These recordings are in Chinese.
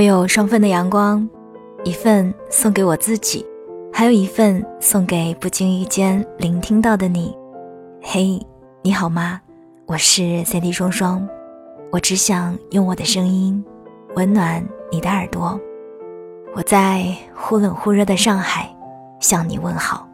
我有双份的阳光，一份送给我自己，还有一份送给不经意间聆听到的你。嘿，你好吗？我是 c D 双双，我只想用我的声音温暖你的耳朵。我在忽冷忽热的上海向你问好。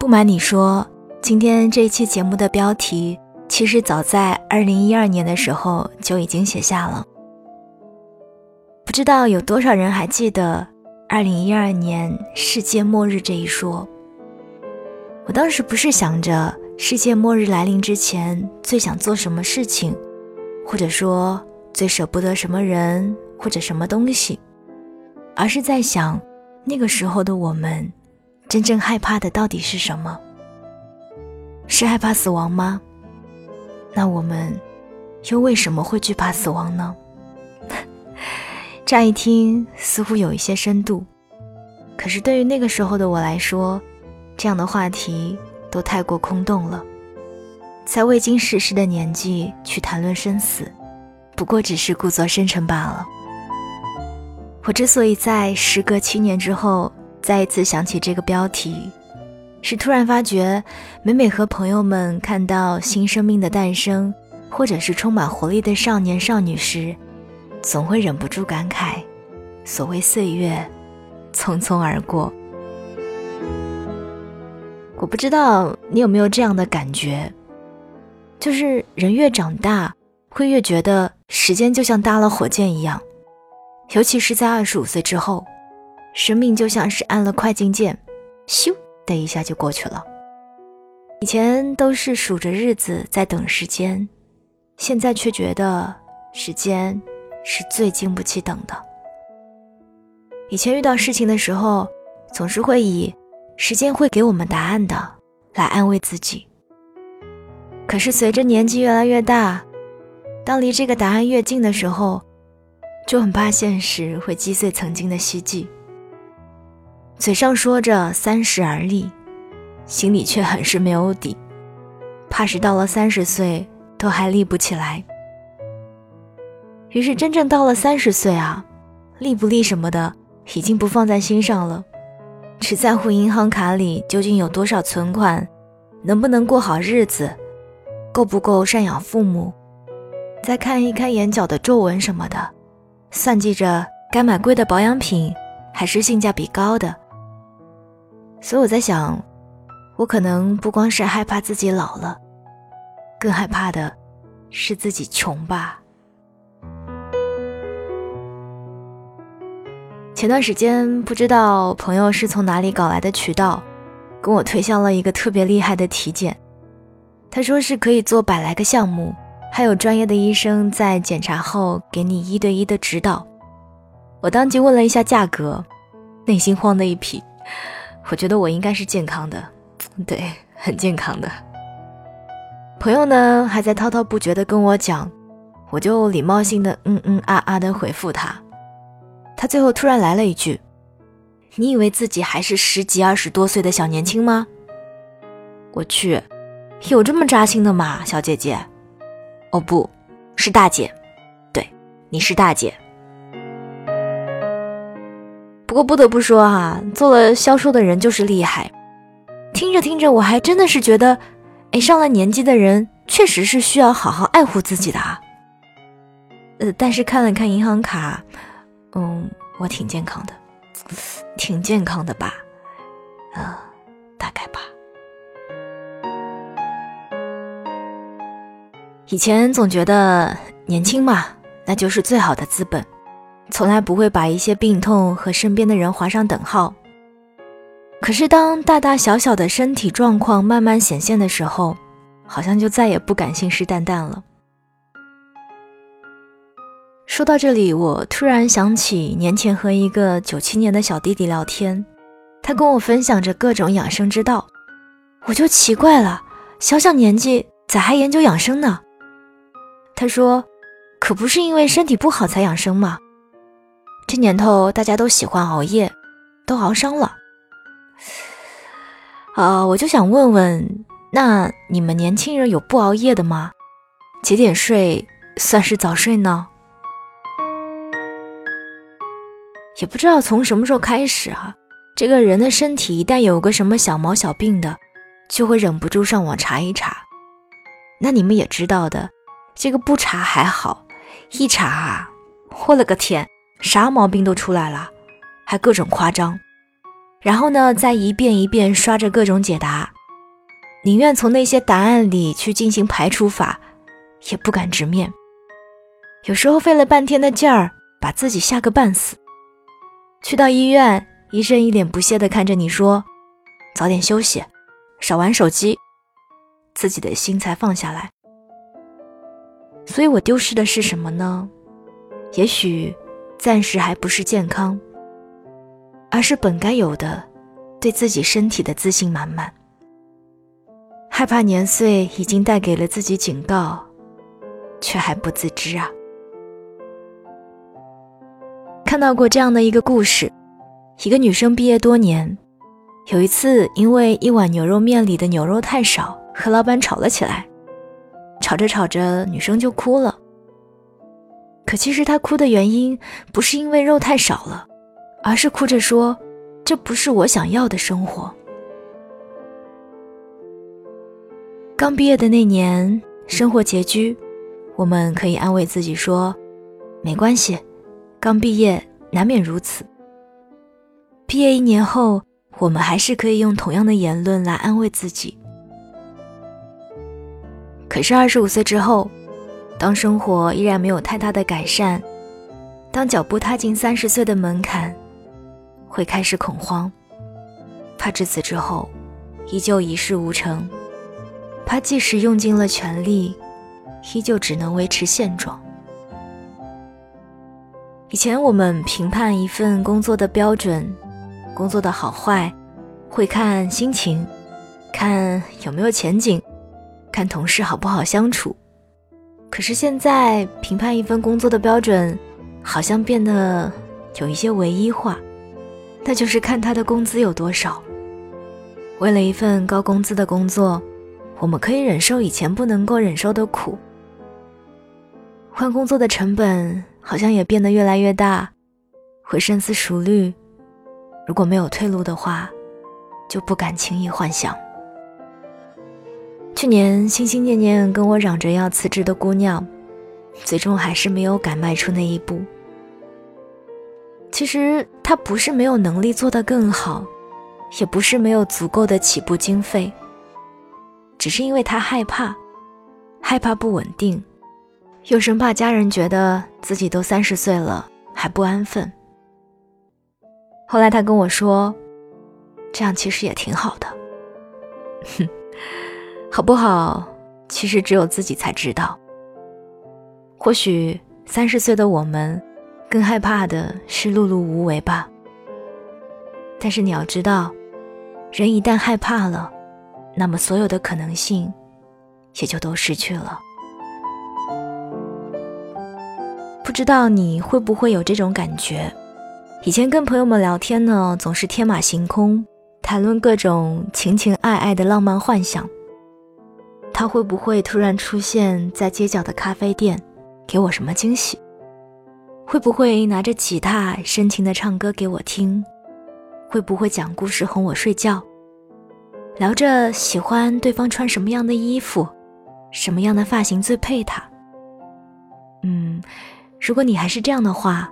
不瞒你说，今天这一期节目的标题。其实早在二零一二年的时候就已经写下了。不知道有多少人还记得二零一二年世界末日这一说。我当时不是想着世界末日来临之前最想做什么事情，或者说最舍不得什么人或者什么东西，而是在想那个时候的我们真正害怕的到底是什么？是害怕死亡吗？那我们又为什么会惧怕死亡呢？乍一听似乎有一些深度，可是对于那个时候的我来说，这样的话题都太过空洞了。在未经世事的年纪去谈论生死，不过只是故作深沉罢了。我之所以在时隔七年之后再一次想起这个标题。是突然发觉，每每和朋友们看到新生命的诞生，或者是充满活力的少年少女时，总会忍不住感慨：所谓岁月，匆匆而过。我不知道你有没有这样的感觉，就是人越长大，会越觉得时间就像搭了火箭一样，尤其是在二十五岁之后，生命就像是按了快进键，咻。的一下就过去了。以前都是数着日子在等时间，现在却觉得时间是最经不起等的。以前遇到事情的时候，总是会以“时间会给我们答案的”来安慰自己。可是随着年纪越来越大，当离这个答案越近的时候，就很怕现实会击碎曾经的希冀。嘴上说着三十而立，心里却很是没有底，怕是到了三十岁都还立不起来。于是真正到了三十岁啊，立不立什么的已经不放在心上了，只在乎银行卡里究竟有多少存款，能不能过好日子，够不够赡养父母，再看一看眼角的皱纹什么的，算计着该买贵的保养品还是性价比高的。所以我在想，我可能不光是害怕自己老了，更害怕的是自己穷吧。前段时间不知道朋友是从哪里搞来的渠道，跟我推销了一个特别厉害的体检。他说是可以做百来个项目，还有专业的医生在检查后给你一对一的指导。我当即问了一下价格，内心慌的一批。我觉得我应该是健康的，对，很健康的。朋友呢还在滔滔不绝的跟我讲，我就礼貌性的嗯嗯啊啊的回复他。他最后突然来了一句：“你以为自己还是十几二十多岁的小年轻吗？”我去，有这么扎心的吗，小姐姐？哦，不是大姐，对，你是大姐。不过不得不说哈，做了销售的人就是厉害。听着听着，我还真的是觉得，哎，上了年纪的人确实是需要好好爱护自己的啊。呃，但是看了看银行卡，嗯，我挺健康的，挺健康的吧？呃，大概吧。以前总觉得年轻嘛，那就是最好的资本。从来不会把一些病痛和身边的人划上等号。可是，当大大小小的身体状况慢慢显现的时候，好像就再也不敢信誓旦旦了。说到这里，我突然想起年前和一个九七年的小弟弟聊天，他跟我分享着各种养生之道，我就奇怪了，小小年纪咋还研究养生呢？他说：“可不是因为身体不好才养生吗？”这年头大家都喜欢熬夜，都熬伤了。啊，我就想问问，那你们年轻人有不熬夜的吗？几点睡算是早睡呢？也不知道从什么时候开始啊，这个人的身体一旦有个什么小毛小病的，就会忍不住上网查一查。那你们也知道的，这个不查还好，一查啊，我了个天，啥毛病都出来了，还各种夸张。然后呢，再一遍一遍刷着各种解答，宁愿从那些答案里去进行排除法，也不敢直面。有时候费了半天的劲儿，把自己吓个半死。去到医院，医生一脸不屑地看着你说：“早点休息，少玩手机。”自己的心才放下来。所以我丢失的是什么呢？也许暂时还不是健康。而是本该有的，对自己身体的自信满满。害怕年岁已经带给了自己警告，却还不自知啊！看到过这样的一个故事：一个女生毕业多年，有一次因为一碗牛肉面里的牛肉太少，和老板吵了起来。吵着吵着，女生就哭了。可其实他哭的原因不是因为肉太少了。而是哭着说：“这不是我想要的生活。”刚毕业的那年，生活拮据，我们可以安慰自己说：“没关系，刚毕业难免如此。”毕业一年后，我们还是可以用同样的言论来安慰自己。可是二十五岁之后，当生活依然没有太大的改善，当脚步踏进三十岁的门槛。会开始恐慌，怕至此之后依旧一事无成，怕即使用尽了全力，依旧只能维持现状。以前我们评判一份工作的标准，工作的好坏，会看心情，看有没有前景，看同事好不好相处。可是现在评判一份工作的标准，好像变得有一些唯一化。那就是看他的工资有多少。为了一份高工资的工作，我们可以忍受以前不能够忍受的苦。换工作的成本好像也变得越来越大，会深思熟虑。如果没有退路的话，就不敢轻易幻想。去年心心念念跟我嚷着要辞职的姑娘，最终还是没有敢迈出那一步。其实他不是没有能力做得更好，也不是没有足够的起步经费，只是因为他害怕，害怕不稳定，又生怕家人觉得自己都三十岁了还不安分。后来他跟我说，这样其实也挺好的。哼，好不好？其实只有自己才知道。或许三十岁的我们。更害怕的是碌碌无为吧。但是你要知道，人一旦害怕了，那么所有的可能性也就都失去了。不知道你会不会有这种感觉？以前跟朋友们聊天呢，总是天马行空，谈论各种情情爱爱的浪漫幻想。他会不会突然出现在街角的咖啡店，给我什么惊喜？会不会拿着吉他深情的唱歌给我听？会不会讲故事哄我睡觉？聊着喜欢对方穿什么样的衣服，什么样的发型最配他？嗯，如果你还是这样的话，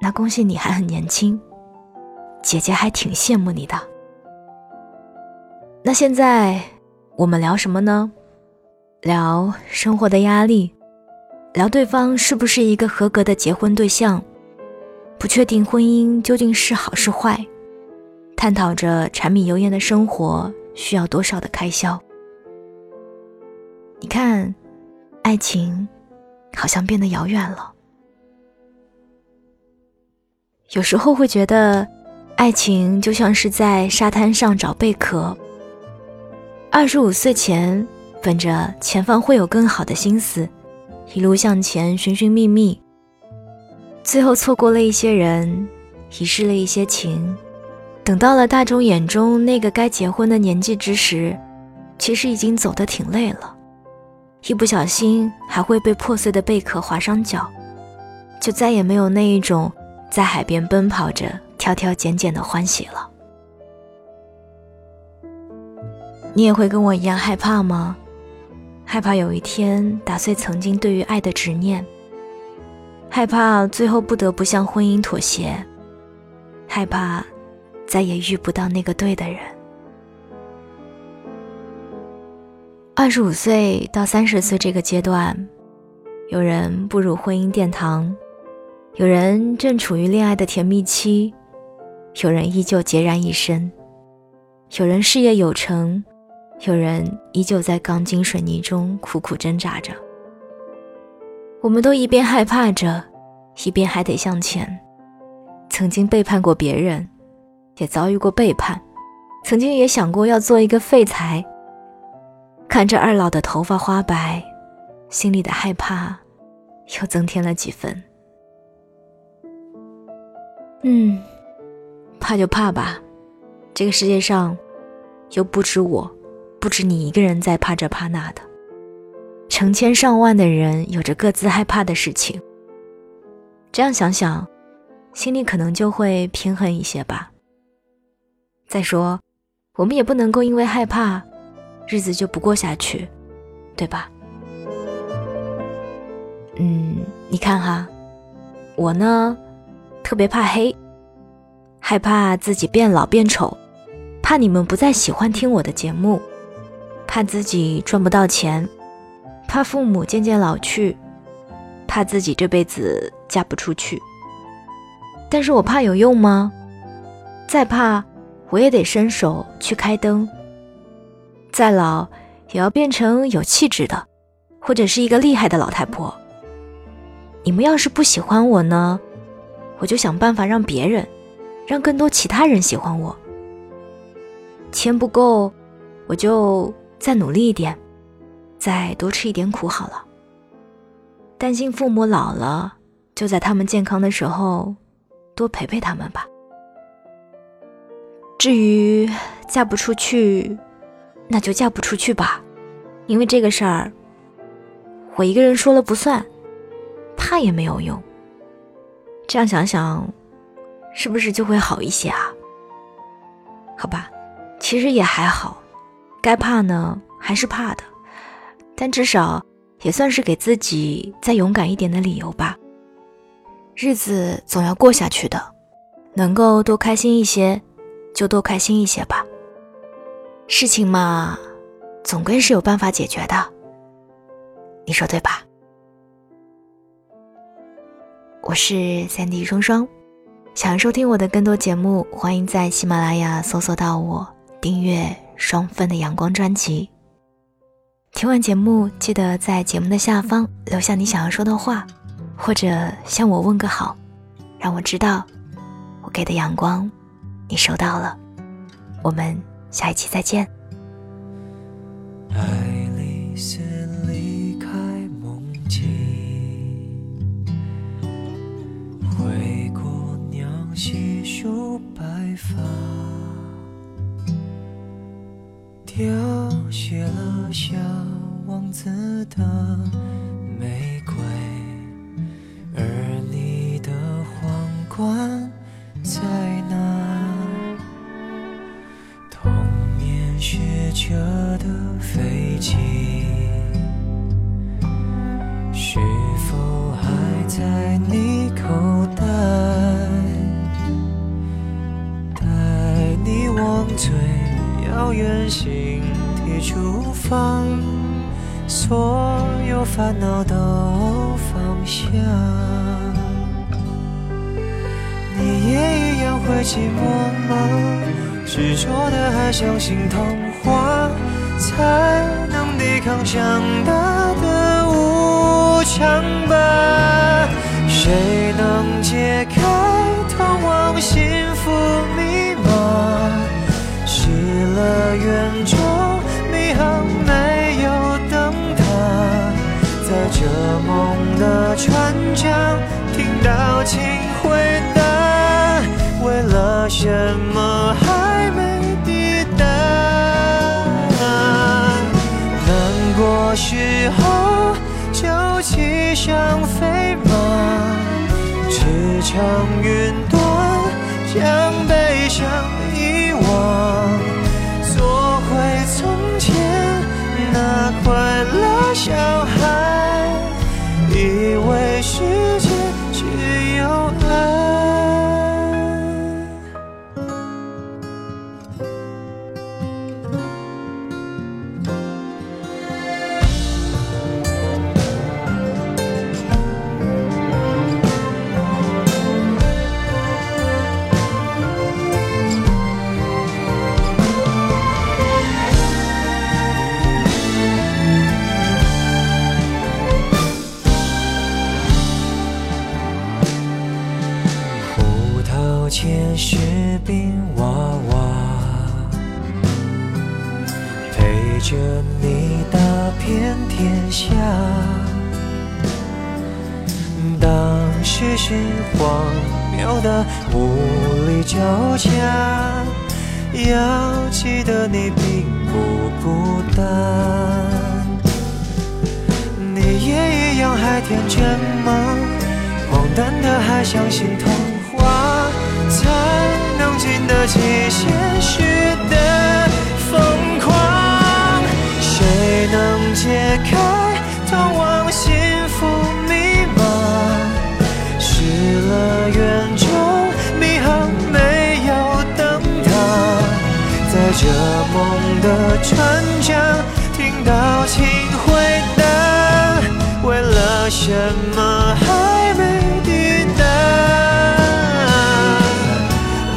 那恭喜你还很年轻，姐姐还挺羡慕你的。那现在我们聊什么呢？聊生活的压力。聊对方是不是一个合格的结婚对象，不确定婚姻究竟是好是坏，探讨着柴米油盐的生活需要多少的开销。你看，爱情好像变得遥远了。有时候会觉得，爱情就像是在沙滩上找贝壳。二十五岁前，本着前方会有更好的心思。一路向前，寻寻觅觅，最后错过了一些人，遗失了一些情。等到了大众眼中那个该结婚的年纪之时，其实已经走得挺累了，一不小心还会被破碎的贝壳划伤脚，就再也没有那一种在海边奔跑着挑挑拣拣的欢喜了。你也会跟我一样害怕吗？害怕有一天打碎曾经对于爱的执念，害怕最后不得不向婚姻妥协，害怕再也遇不到那个对的人。二十五岁到三十岁这个阶段，有人步入婚姻殿堂，有人正处于恋爱的甜蜜期，有人依旧孑然一身，有人事业有成。有人依旧在钢筋水泥中苦苦挣扎着，我们都一边害怕着，一边还得向前。曾经背叛过别人，也遭遇过背叛，曾经也想过要做一个废材。看着二老的头发花白，心里的害怕又增添了几分。嗯，怕就怕吧，这个世界上又不止我。不止你一个人在怕这怕那的，成千上万的人有着各自害怕的事情。这样想想，心里可能就会平衡一些吧。再说，我们也不能够因为害怕，日子就不过下去，对吧？嗯，你看哈，我呢，特别怕黑，害怕自己变老变丑，怕你们不再喜欢听我的节目。怕自己赚不到钱，怕父母渐渐老去，怕自己这辈子嫁不出去。但是我怕有用吗？再怕，我也得伸手去开灯。再老，也要变成有气质的，或者是一个厉害的老太婆。你们要是不喜欢我呢，我就想办法让别人，让更多其他人喜欢我。钱不够，我就。再努力一点，再多吃一点苦好了。担心父母老了，就在他们健康的时候多陪陪他们吧。至于嫁不出去，那就嫁不出去吧，因为这个事儿我一个人说了不算，怕也没有用。这样想想，是不是就会好一些啊？好吧，其实也还好。该怕呢，还是怕的，但至少也算是给自己再勇敢一点的理由吧。日子总要过下去的，能够多开心一些，就多开心一些吧。事情嘛，总归是有办法解决的，你说对吧？我是三 D 双双，想要收听我的更多节目，欢迎在喜马拉雅搜索到我，订阅。双份的阳光专辑。听完节目，记得在节目的下方留下你想要说的话，或者向我问个好，让我知道我给的阳光你收到了。我们下一期再见。爱丽丝离开梦境，灰姑娘细数白发。凋谢了小王子的美烦恼都放下。你也一样会寂寞吗？执着的还相信童话，才能抵抗长大表情回答为了什么还没抵达难过时候就骑上飞马驰骋云端将悲伤遗忘做回从前那快乐小谬的无力交加，要记得你并不孤单。你也一样还天真吗？荒诞的还相信童话，才能经得起现实的疯狂。谁能解开通往这梦的船桨听到请回答，为了什么还没抵达？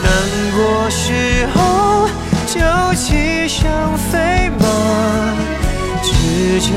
难过时候就骑上飞马，驰骋